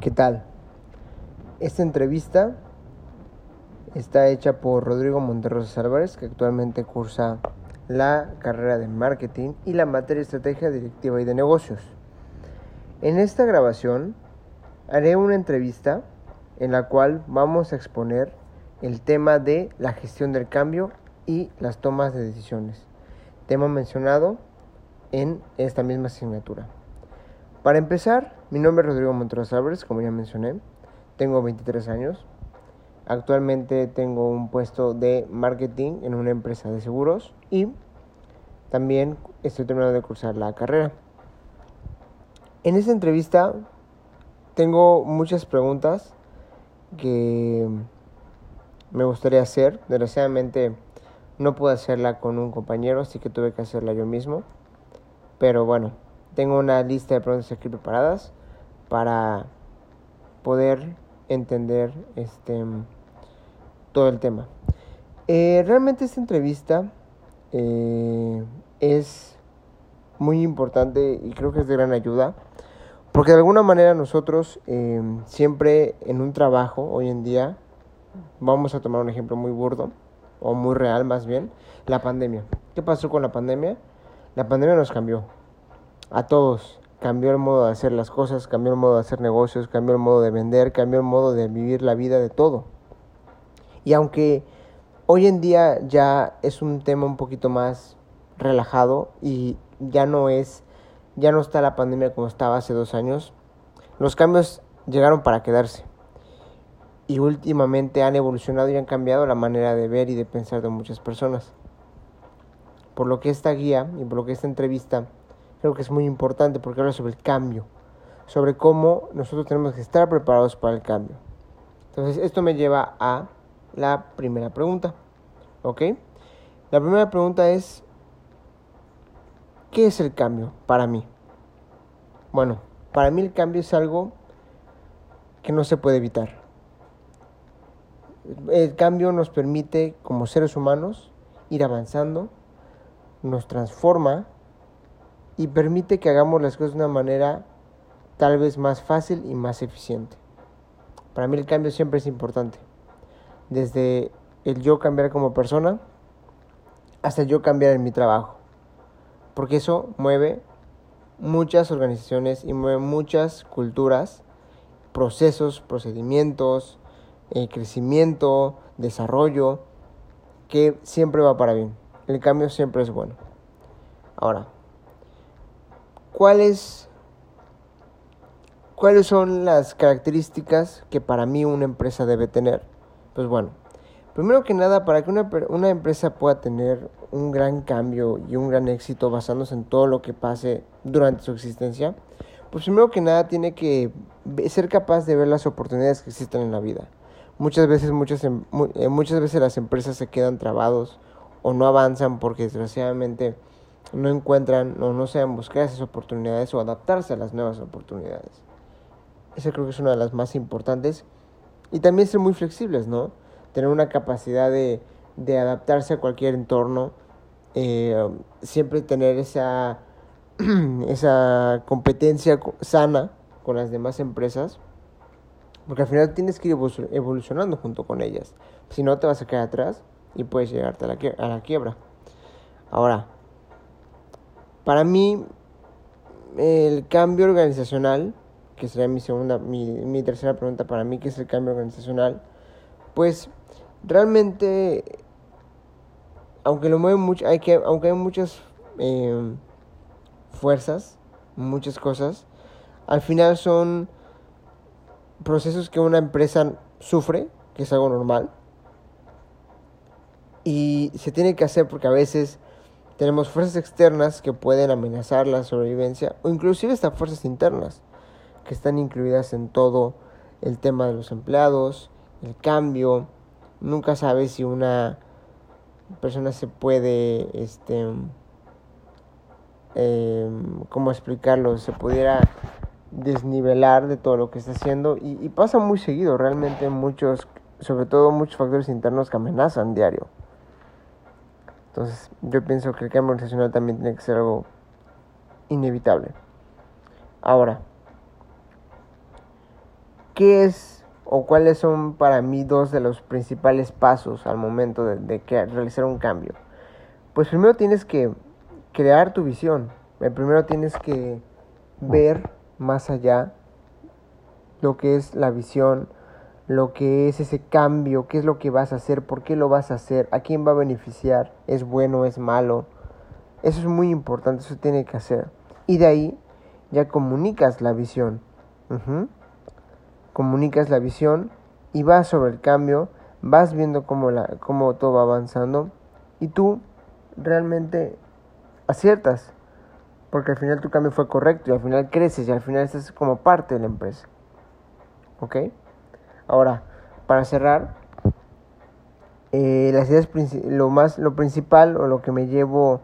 ¿Qué tal? Esta entrevista está hecha por Rodrigo Monterrosa Álvarez, que actualmente cursa la carrera de marketing y la materia de estrategia directiva y de negocios. En esta grabación haré una entrevista en la cual vamos a exponer el tema de la gestión del cambio y las tomas de decisiones, tema mencionado en esta misma asignatura. Para empezar, mi nombre es Rodrigo Monteros Álvarez, como ya mencioné. Tengo 23 años. Actualmente tengo un puesto de marketing en una empresa de seguros y también estoy terminando de cursar la carrera. En esta entrevista tengo muchas preguntas que me gustaría hacer. Desgraciadamente no pude hacerla con un compañero, así que tuve que hacerla yo mismo. Pero bueno, tengo una lista de preguntas aquí preparadas para poder entender este todo el tema. Eh, realmente esta entrevista eh, es muy importante y creo que es de gran ayuda porque de alguna manera nosotros eh, siempre en un trabajo hoy en día vamos a tomar un ejemplo muy burdo o muy real más bien la pandemia. ¿Qué pasó con la pandemia? La pandemia nos cambió a todos. Cambió el modo de hacer las cosas, cambió el modo de hacer negocios, cambió el modo de vender, cambió el modo de vivir la vida de todo. Y aunque hoy en día ya es un tema un poquito más relajado y ya no es, ya no está la pandemia como estaba hace dos años, los cambios llegaron para quedarse. Y últimamente han evolucionado y han cambiado la manera de ver y de pensar de muchas personas. Por lo que esta guía y por lo que esta entrevista creo que es muy importante porque habla sobre el cambio, sobre cómo nosotros tenemos que estar preparados para el cambio. Entonces, esto me lleva a la primera pregunta. ¿Ok? La primera pregunta es, ¿qué es el cambio para mí? Bueno, para mí el cambio es algo que no se puede evitar. El cambio nos permite, como seres humanos, ir avanzando, nos transforma y permite que hagamos las cosas de una manera tal vez más fácil y más eficiente. Para mí el cambio siempre es importante. Desde el yo cambiar como persona hasta el yo cambiar en mi trabajo. Porque eso mueve muchas organizaciones y mueve muchas culturas, procesos, procedimientos, eh, crecimiento, desarrollo, que siempre va para bien. El cambio siempre es bueno. Ahora, ¿Cuáles, ¿Cuáles son las características que para mí una empresa debe tener? Pues bueno, primero que nada, para que una, una empresa pueda tener un gran cambio y un gran éxito basándose en todo lo que pase durante su existencia, pues primero que nada tiene que ser capaz de ver las oportunidades que existen en la vida. Muchas veces, muchas, em, eh, muchas veces las empresas se quedan trabados o no avanzan porque desgraciadamente no encuentran o no saben buscar esas oportunidades o adaptarse a las nuevas oportunidades. Esa creo que es una de las más importantes. Y también ser muy flexibles, ¿no? Tener una capacidad de, de adaptarse a cualquier entorno. Eh, siempre tener esa, esa competencia sana con las demás empresas. Porque al final tienes que ir evolucionando junto con ellas. Si no, te vas a quedar atrás y puedes llegarte a la, a la quiebra. Ahora, para mí, el cambio organizacional, que sería mi segunda, mi, tercera pregunta para mí, ¿qué es el cambio organizacional? Pues realmente, aunque lo mueve mucho, hay que, aunque hay muchas em, fuerzas, muchas cosas, al final son procesos que una empresa sufre, que es algo normal, y se tiene que hacer porque a veces tenemos fuerzas externas que pueden amenazar la sobrevivencia o inclusive estas fuerzas internas que están incluidas en todo el tema de los empleados, el cambio. Nunca sabes si una persona se puede, este, em, ¿cómo explicarlo? Se pudiera desnivelar de todo lo que está haciendo y, y pasa muy seguido, realmente muchos, sobre todo muchos factores internos que amenazan diario. Entonces, yo pienso que el cambio organizacional también tiene que ser algo inevitable. Ahora, ¿qué es o cuáles son para mí dos de los principales pasos al momento de, realizar un cambio? Pues primero tienes que crear tu visión. Eh, primero tienes que ver más allá lo que es la visión, lo que es ese cambio, qué es lo que vas a hacer, por qué lo vas a hacer, a quién va a beneficiar, es bueno, es malo. Eso es muy importante, eso tiene que hacer. Y de ahí ya comunicas la visión. Comunicas la visión y vas sobre el cambio, vas viendo cómo, la, cómo todo va avanzando y tú realmente aciertas. Porque al final tu cambio fue correcto y al final creces y al final estás como parte de la empresa. ¿Ok? Ahora, para cerrar, eh, las ideas lo más lo principal o lo que me llevo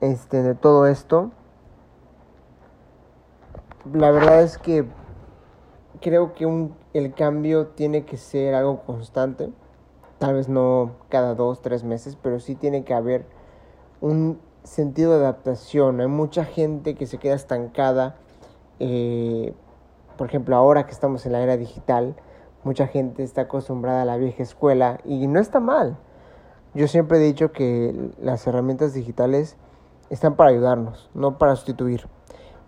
este de todo esto la verdad es que creo que el cambio tiene que ser algo constante tal vez no cada dos tres meses pero sí tiene que haber un sentido de adaptación. Hay mucha gente que se queda estancada eh, por ejemplo, ahora que estamos en la era digital, mucha gente está acostumbrada a la vieja escuela y no está mal. Yo siempre he dicho que las herramientas digitales están para ayudarnos, no para sustituir.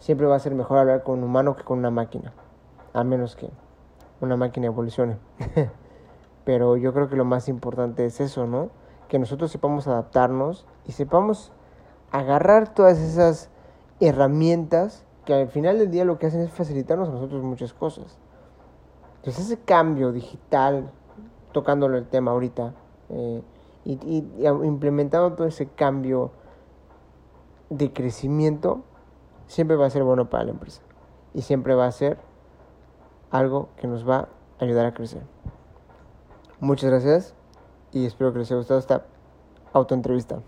Siempre va a ser mejor hablar con un humano que con una máquina, a menos que una máquina evolucione. Pero yo creo que lo más importante es eso, ¿no? Que nosotros sepamos adaptarnos y sepamos agarrar todas esas herramientas que al final del día lo que hacen es facilitarnos a nosotros muchas cosas. Entonces ese cambio digital, tocándolo el tema ahorita, eh, y, y, implementando todo ese cambio de crecimiento, siempre va a ser bueno para la empresa. Y siempre va a ser algo que nos va a ayudar a crecer. Muchas gracias y espero que les haya gustado esta autoentrevista.